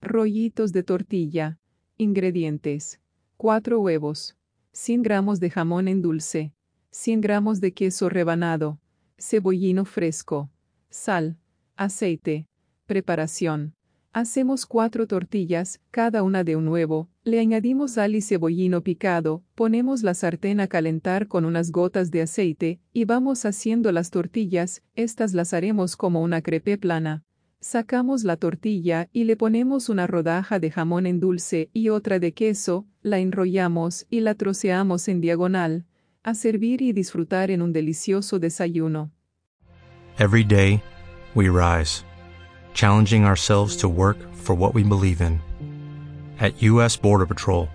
Rollitos de tortilla. Ingredientes. 4 huevos. 100 gramos de jamón en dulce. 100 gramos de queso rebanado. Cebollino fresco. Sal. Aceite. Preparación. Hacemos cuatro tortillas, cada una de un huevo, le añadimos sal y cebollino picado, ponemos la sartén a calentar con unas gotas de aceite, y vamos haciendo las tortillas, estas las haremos como una crepe plana. Sacamos la tortilla y le ponemos una rodaja de jamón en dulce y otra de queso, la enrollamos y la troceamos en diagonal, a servir y disfrutar en un delicioso desayuno. Every day, we rise, challenging ourselves to work for what we believe in. At U.S. Border Patrol,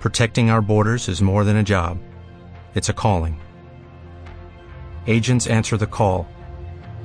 protecting our borders is more than a job, it's a calling. Agents answer the call,